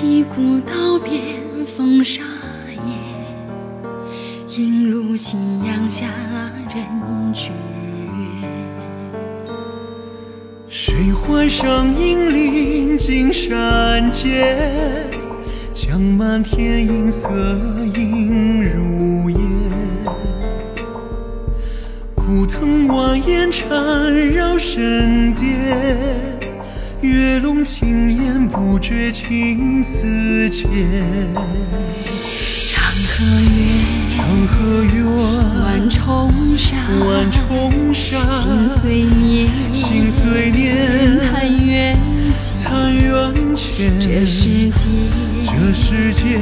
西古道边风沙野，映入夕阳下人去远。谁怀上银鳞金山间，将满天银色映入眼。古藤蜿蜒缠绕神殿，月笼轻烟不觉情丝牵。长河远，长河远，万重山，万重山，心岁年，心岁年，叹缘起。残垣前。这世界这世间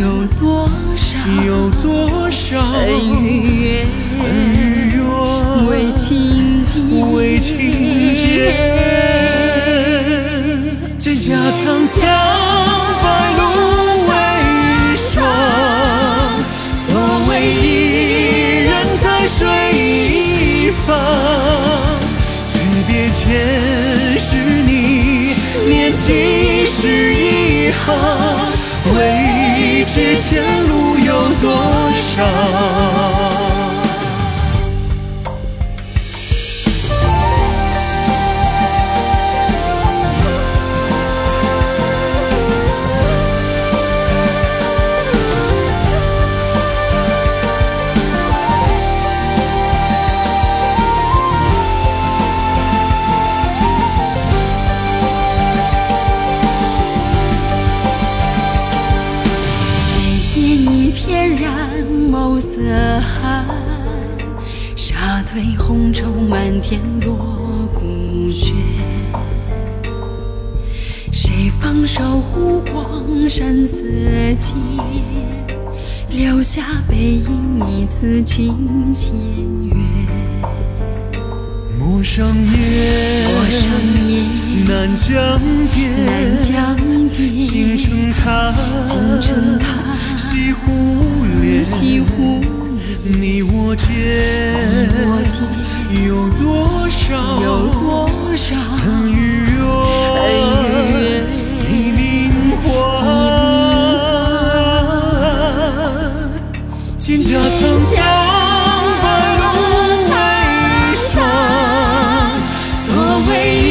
有多少有多少恩与怨？恩与怨，为情结，为情结。蒹葭苍苍，白露为霜。所谓伊人在水一方，诀别前是你，念几时一行。未知前路有多少？沙堆红绸满天落孤雪。谁放手湖光山色间，留下背影一次情牵缘。陌上烟，南江边，南疆边青城塔，金城塔西湖湖你，我间有多少有多少恩与怨？恩与怨一名花，蒹葭苍苍，白露为霜。所谓伊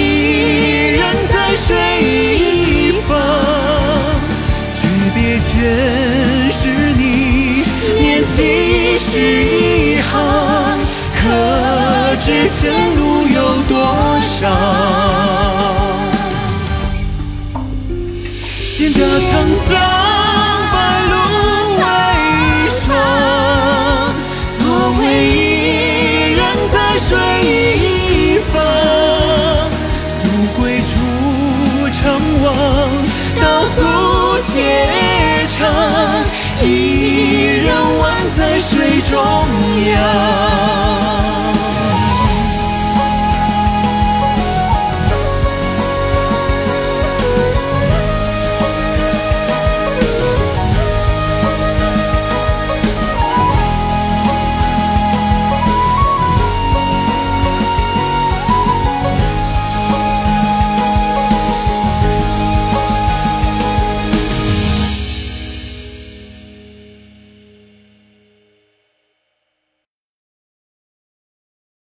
人在水一方，诀别前是你，念几时。可知前路有多少？蒹葭苍苍，白露为霜。所谓伊人在水一方，溯洄初长望，道阻且长。伊人宛在水中央。